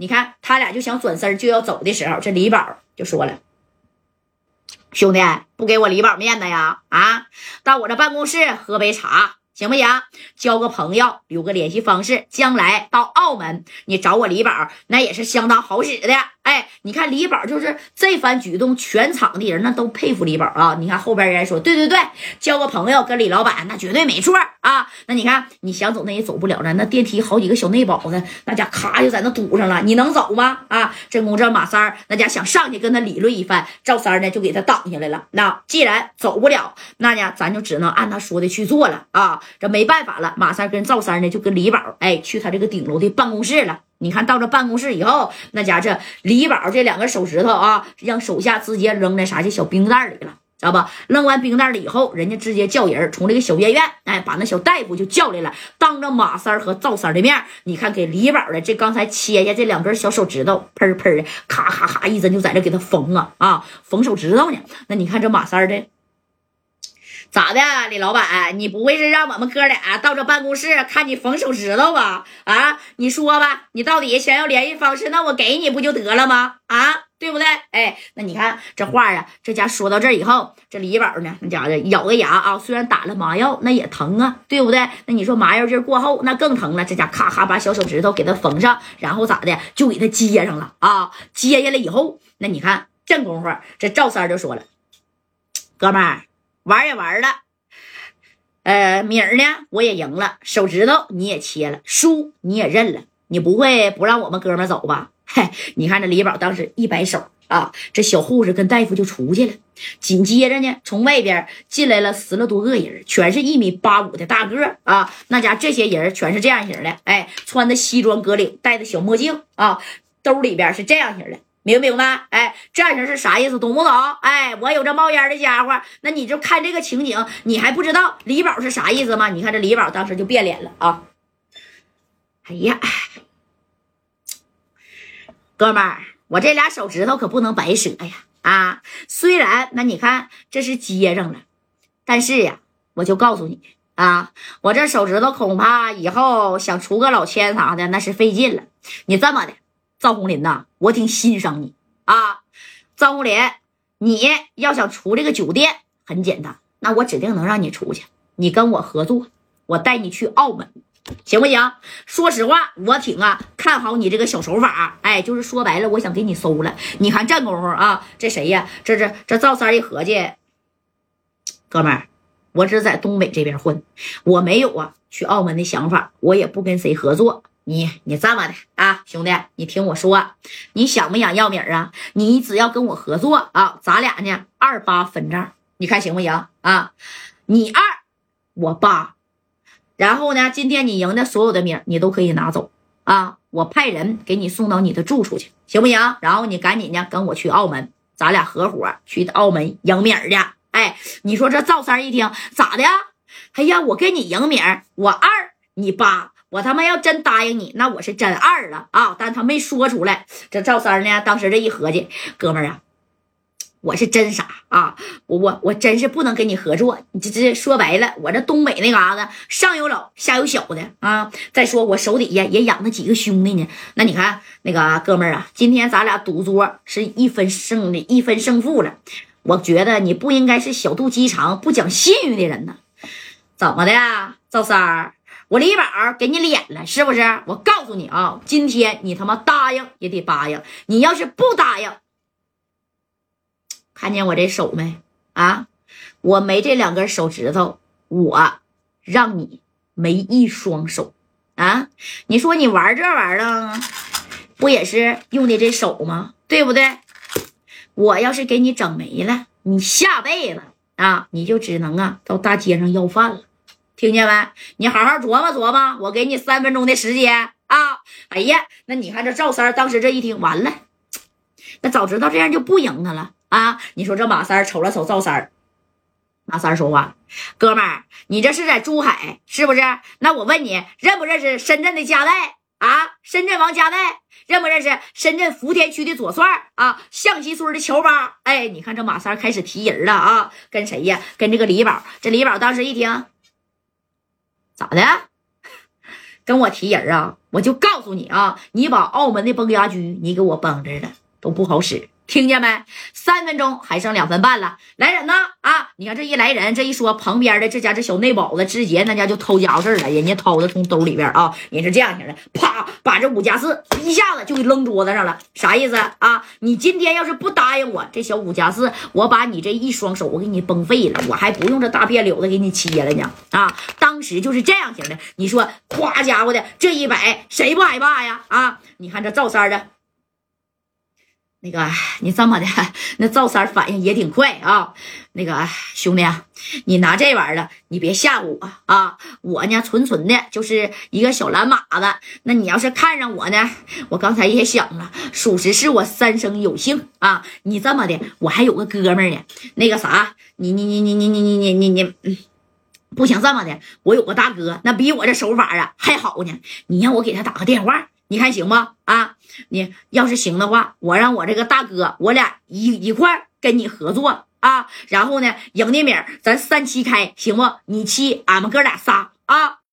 你看他俩就想转身就要走的时候，这李宝就说了：“兄弟，不给我李宝面子呀？啊，到我这办公室喝杯茶。”行不行？交个朋友，留个联系方式，将来到澳门你找我李宝，那也是相当好使的。哎，你看李宝就是这番举动，全场的人那都佩服李宝啊。你看后边人说，对对对，交个朋友跟李老板那绝对没错啊。那你看你想走那也走不了了，那电梯好几个小内保呢，那家咔就在那堵上了，你能走吗？啊，真公这马三儿那家想上去跟他理论一番，赵三呢就给他挡下来了。那既然走不了，那呢咱就只能按他说的去做了啊。这没办法了，马三跟赵三呢就跟李宝哎去他这个顶楼的办公室了。你看到这办公室以后，那家这李宝这两个手指头啊，让手下直接扔在啥这小冰袋里了，知道吧？扔完冰袋里以后，人家直接叫人从这个小院院哎把那小大夫就叫来了，当着马三和赵三的面，你看给李宝的这刚才切下这两根小手指头，喷喷的，咔咔咔一针就在这给他缝啊啊缝手指头呢。那你看这马三的。咋的，李老板？你不会是让我们哥俩到这办公室看你缝手指头吧？啊，你说吧，你到底想要联系方式？那我给你不就得了吗？啊，对不对？哎，那你看这话啊，这家说到这以后，这李宝呢，那家伙咬个牙啊，虽然打了麻药，那也疼啊，对不对？那你说麻药劲过后，那更疼了。这家咔咔把小手指头给他缝上，然后咋的，就给他接上了啊？接下来以后，那你看这功夫，这赵三就说了，哥们儿。玩也玩了，呃，米儿呢？我也赢了，手指头你也切了，输你也认了，你不会不让我们哥们走吧？嘿，你看这李宝当时一摆手啊，这小护士跟大夫就出去了。紧接着呢，从外边进来了十来多个人，全是一米八五的大个啊。那家这些人全是这样型的，哎，穿的西装革领，戴的小墨镜啊，兜里边是这样型的。明不明白？哎，这样是啥意思？懂不懂？哎，我有这冒烟的家伙，那你就看这个情景，你还不知道李宝是啥意思吗？你看这李宝当时就变脸了啊！哎呀，哥们儿，我这俩手指头可不能白折呀！啊，虽然那你看这是接上了，但是呀，我就告诉你啊，我这手指头恐怕以后想出个老千啥的那是费劲了。你这么的。赵红林呐，我挺欣赏你啊，赵红林，你要想出这个酒店很简单，那我指定能让你出去。你跟我合作，我带你去澳门，行不行？说实话，我挺啊看好你这个小手法。哎，就是说白了，我想给你收了。你看这功夫啊，这谁呀？这这这赵三一合计，哥们儿，我只在东北这边混，我没有啊去澳门的想法，我也不跟谁合作。你你这么的啊，兄弟，你听我说，你想不想要米儿啊？你只要跟我合作啊，咱俩呢二八分账，你看行不行啊？你二我八，然后呢，今天你赢的所有的米儿你都可以拿走啊，我派人给你送到你的住处去，行不行？然后你赶紧呢跟我去澳门，咱俩合伙去澳门赢米儿去。哎，你说这赵三一听咋的呀？哎呀，我跟你赢米儿，我二你八。我他妈要真答应你，那我是真二了啊！但他没说出来。这赵三呢，当时这一合计，哥们儿啊，我是真傻啊！我我我真是不能跟你合作。你这这说白了，我这东北那嘎子上有老下有小的啊！再说我手底下也养着几个兄弟呢。那你看那个哥们儿啊，今天咱俩赌桌是一分胜的一分胜负了。我觉得你不应该是小肚鸡肠、不讲信誉的人呢。怎么的，赵三儿？我李宝给你脸了，是不是？我告诉你啊，今天你他妈答应也得答应。你要是不答应，看见我这手没？啊，我没这两根手指头，我让你没一双手啊！你说你玩这玩意儿，不也是用的这手吗？对不对？我要是给你整没了，你下辈子啊，你就只能啊到大街上要饭了。听见没？你好好琢磨琢磨，我给你三分钟的时间啊！哎呀，那你看这赵三当时这一听，完了，那早知道这样就不赢他了啊！你说这马三瞅了瞅赵三马三说话：“哥们儿，你这是在珠海是不是？那我问你，认不认识深圳的加代啊？深圳王加代认不认识？深圳福田区的左帅啊？象棋村的乔巴？哎，你看这马三开始提人了啊！跟谁呀？跟这个李宝。这李宝当时一听。”咋的？跟我提人啊，我就告诉你啊，你把澳门的崩牙驹你给我崩这了，都不好使。听见没？三分钟还剩两分半了，来人呐！啊，你看这一来人，这一说，旁边的这家这小内保子直接那家就掏家伙事了，人家掏的从兜里边啊，人是这样型的，啪，把这五加四一下子就给扔桌子上了，啥意思啊？你今天要是不答应我，这小五加四，我把你这一双手我给你崩废了，我还不用这大辫柳子给你切了呢！啊，当时就是这样型的，你说，夸家伙的这一摆，谁不害怕呀？啊，你看这赵三的。那个，你这么的，那赵三反应也挺快啊。那个兄弟，你拿这玩意儿，你别吓唬我啊！我呢，纯纯的就是一个小蓝马子。那你要是看上我呢，我刚才也想了，属实是我三生有幸啊。你这么的，我还有个哥们呢。那个啥，你你你你你你你你你你，不行这么的，我有个大哥，那比我这手法啊还好呢。你让我给他打个电话。你看行不？啊，你要是行的话，我让我这个大哥，我俩一一块跟你合作啊。然后呢，赢的名咱三七开，行不？你七，俺们哥俩仨啊。